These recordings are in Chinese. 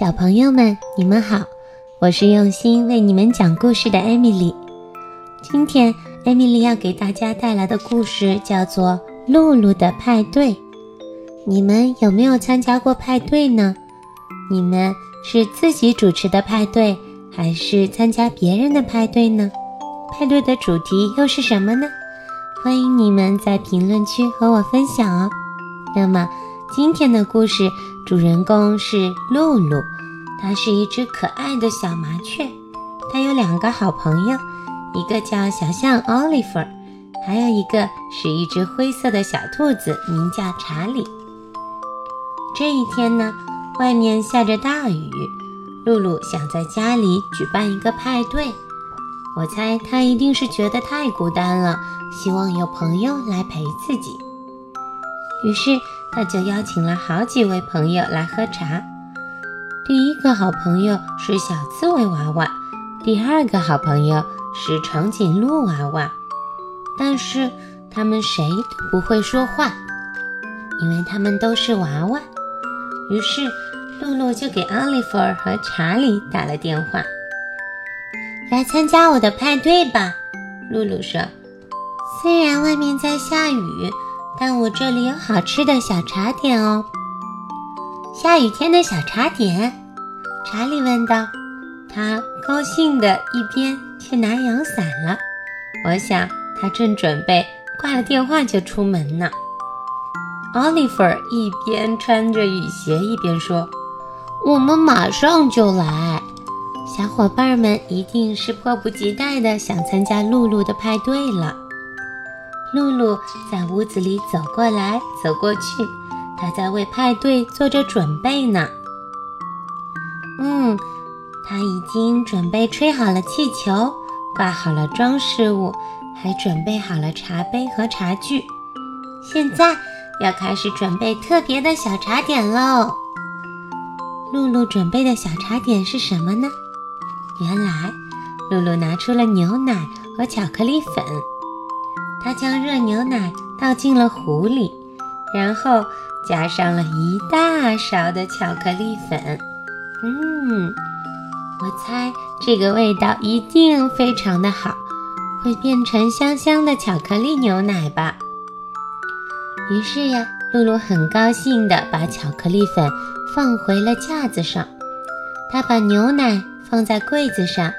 小朋友们，你们好，我是用心为你们讲故事的艾米丽。今天，艾米丽要给大家带来的故事叫做《露露的派对》。你们有没有参加过派对呢？你们是自己主持的派对，还是参加别人的派对呢？派对的主题又是什么呢？欢迎你们在评论区和我分享哦。那么，今天的故事主人公是露露，它是一只可爱的小麻雀。它有两个好朋友，一个叫小象 Oliver，还有一个是一只灰色的小兔子，名叫查理。这一天呢，外面下着大雨，露露想在家里举办一个派对。我猜她一定是觉得太孤单了，希望有朋友来陪自己。于是，他就邀请了好几位朋友来喝茶。第一个好朋友是小刺猬娃娃，第二个好朋友是长颈鹿娃娃。但是他们谁都不会说话，因为他们都是娃娃。于是，露露就给奥利弗和查理打了电话：“来参加我的派对吧。”露露说：“虽然外面在下雨。”但我这里有好吃的小茶点哦。下雨天的小茶点，查理问道。他高兴的一边去拿阳伞了。我想他正准备挂了电话就出门呢。奥利弗一边穿着雨鞋一边说：“我们马上就来。”小伙伴们一定是迫不及待的想参加露露的派对了。露露在屋子里走过来走过去，她在为派对做着准备呢。嗯，她已经准备吹好了气球，挂好了装饰物，还准备好了茶杯和茶具。现在要开始准备特别的小茶点喽。露露准备的小茶点是什么呢？原来，露露拿出了牛奶和巧克力粉。他将热牛奶倒进了壶里，然后加上了一大勺的巧克力粉。嗯，我猜这个味道一定非常的好，会变成香香的巧克力牛奶吧。于是呀，露露很高兴地把巧克力粉放回了架子上，她把牛奶放在柜子上，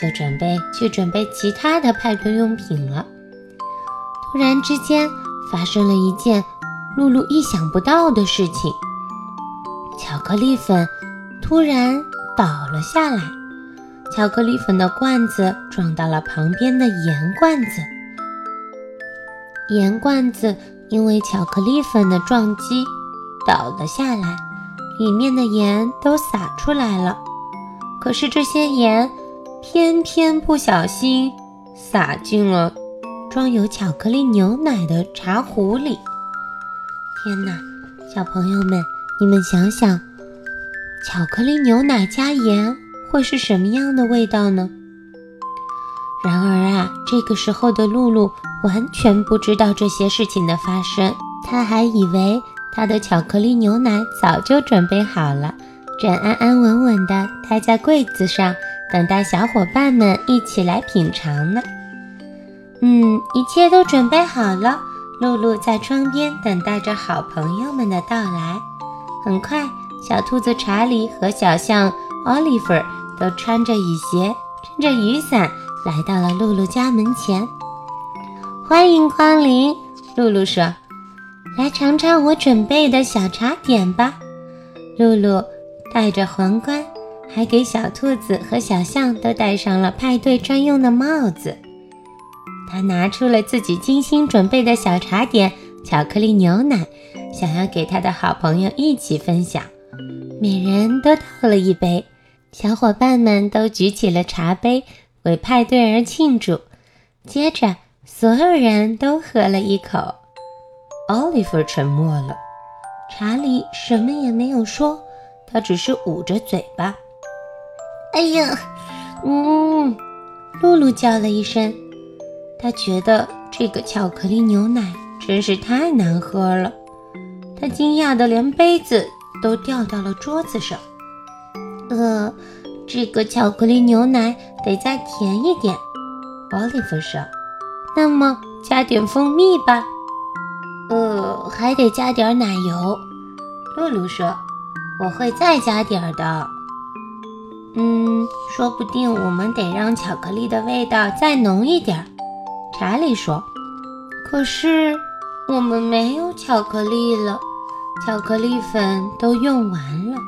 就准备去准备其他的派对用品了。突然之间，发生了一件露露意想不到的事情。巧克力粉突然倒了下来，巧克力粉的罐子撞到了旁边的盐罐子，盐罐子因为巧克力粉的撞击倒了下来，里面的盐都洒出来了。可是这些盐偏偏不小心洒进了。装有巧克力牛奶的茶壶里。天哪，小朋友们，你们想想，巧克力牛奶加盐会是什么样的味道呢？然而啊，这个时候的露露完全不知道这些事情的发生，她还以为她的巧克力牛奶早就准备好了，正安安稳稳地待在柜子上，等待小伙伴们一起来品尝呢。嗯，一切都准备好了。露露在窗边等待着好朋友们的到来。很快，小兔子查理和小象 Oliver 都穿着雨鞋，撑着雨伞来到了露露家门前。欢迎光临，露露说：“来尝尝我准备的小茶点吧。”露露戴着皇冠，还给小兔子和小象都戴上了派对专用的帽子。他拿出了自己精心准备的小茶点——巧克力牛奶，想要给他的好朋友一起分享。每人都倒了一杯，小伙伴们都举起了茶杯，为派对而庆祝。接着，所有人都喝了一口。奥利弗沉默了，查理什么也没有说，他只是捂着嘴巴。哎呀，嗯，露露叫了一声。他觉得这个巧克力牛奶真是太难喝了，他惊讶的连杯子都掉到了桌子上。呃，这个巧克力牛奶得再甜一点。奥利弗说：“那么加点蜂蜜吧。”呃，还得加点奶油。露露说：“我会再加点儿的。”嗯，说不定我们得让巧克力的味道再浓一点儿。查理说：“可是我们没有巧克力了，巧克力粉都用完了。”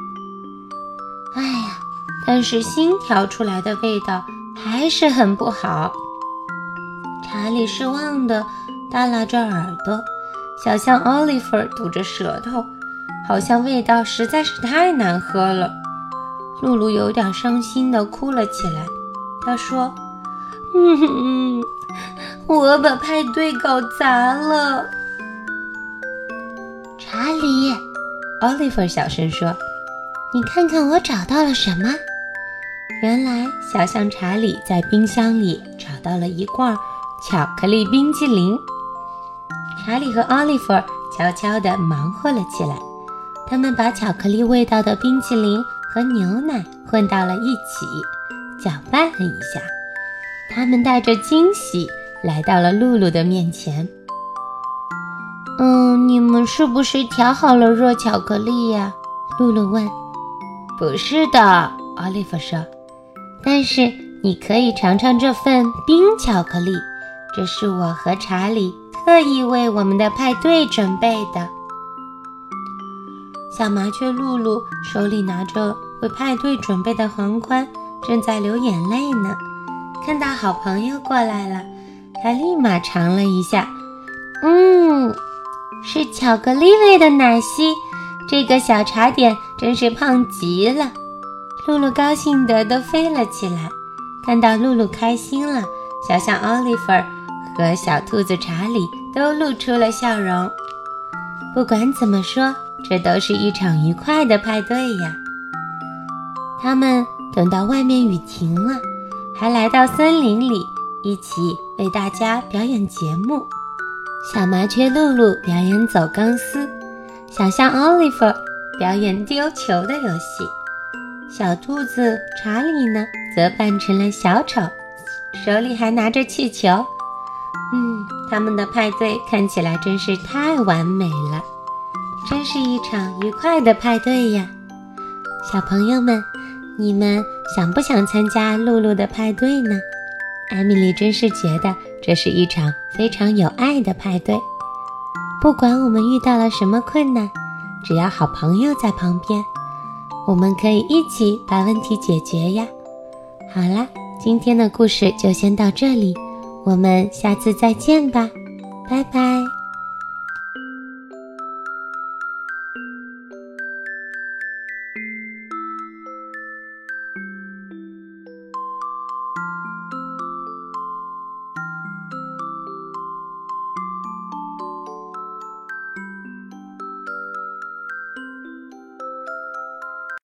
哎呀，但是新调出来的味道还是很不好。查理失望的耷拉着耳朵，小象奥利弗堵着舌头，好像味道实在是太难喝了。露露有点伤心的哭了起来。她说：“嗯，我把派对搞砸了。”查理，奥利弗小声说：“你看看我找到了什么？”原来，小象查理在冰箱里找到了一罐巧克力冰淇淋。查理和奥利弗悄悄地忙活了起来，他们把巧克力味道的冰淇淋。和牛奶混到了一起，搅拌了一下。他们带着惊喜来到了露露的面前。“嗯，你们是不是调好了热巧克力呀？”露露问。“不是的。”奥利弗说。“但是你可以尝尝这份冰巧克力，这是我和查理特意为我们的派对准备的。”小麻雀露露手里拿着。为派对准备的皇冠正在流眼泪呢。看到好朋友过来了，他立马尝了一下，嗯，是巧克力味的奶昔。这个小茶点真是胖极了。露露高兴得都飞了起来。看到露露开心了，小象奥利弗和小兔子查理都露出了笑容。不管怎么说，这都是一场愉快的派对呀。他们等到外面雨停了，还来到森林里，一起为大家表演节目。小麻雀露露表演走钢丝，小象奥利弗表演丢球的游戏，小兔子查理呢，则扮成了小丑，手里还拿着气球。嗯，他们的派对看起来真是太完美了，真是一场愉快的派对呀，小朋友们。你们想不想参加露露的派对呢？艾米丽真是觉得这是一场非常有爱的派对。不管我们遇到了什么困难，只要好朋友在旁边，我们可以一起把问题解决呀。好啦，今天的故事就先到这里，我们下次再见吧，拜拜。